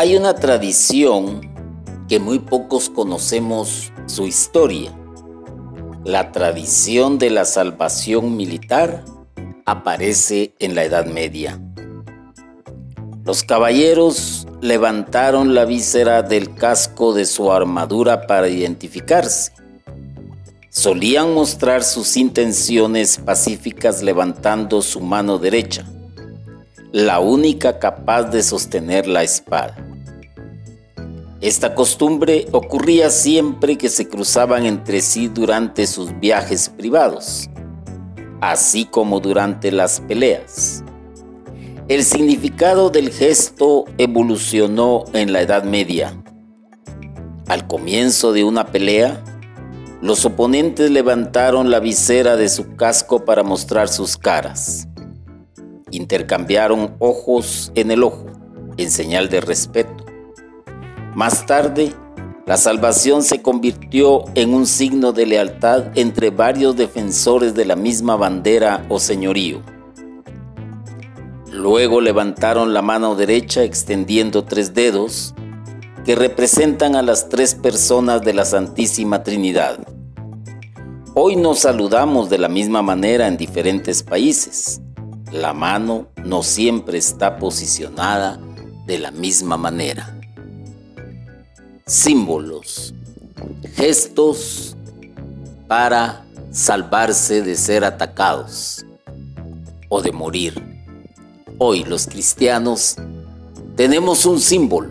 Hay una tradición que muy pocos conocemos su historia. La tradición de la salvación militar aparece en la Edad Media. Los caballeros levantaron la víscera del casco de su armadura para identificarse. Solían mostrar sus intenciones pacíficas levantando su mano derecha, la única capaz de sostener la espada. Esta costumbre ocurría siempre que se cruzaban entre sí durante sus viajes privados, así como durante las peleas. El significado del gesto evolucionó en la Edad Media. Al comienzo de una pelea, los oponentes levantaron la visera de su casco para mostrar sus caras. Intercambiaron ojos en el ojo, en señal de respeto. Más tarde, la salvación se convirtió en un signo de lealtad entre varios defensores de la misma bandera o señorío. Luego levantaron la mano derecha extendiendo tres dedos que representan a las tres personas de la Santísima Trinidad. Hoy nos saludamos de la misma manera en diferentes países. La mano no siempre está posicionada de la misma manera. Símbolos, gestos para salvarse de ser atacados o de morir. Hoy los cristianos tenemos un símbolo,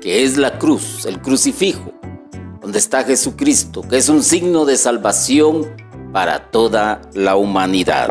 que es la cruz, el crucifijo, donde está Jesucristo, que es un signo de salvación para toda la humanidad.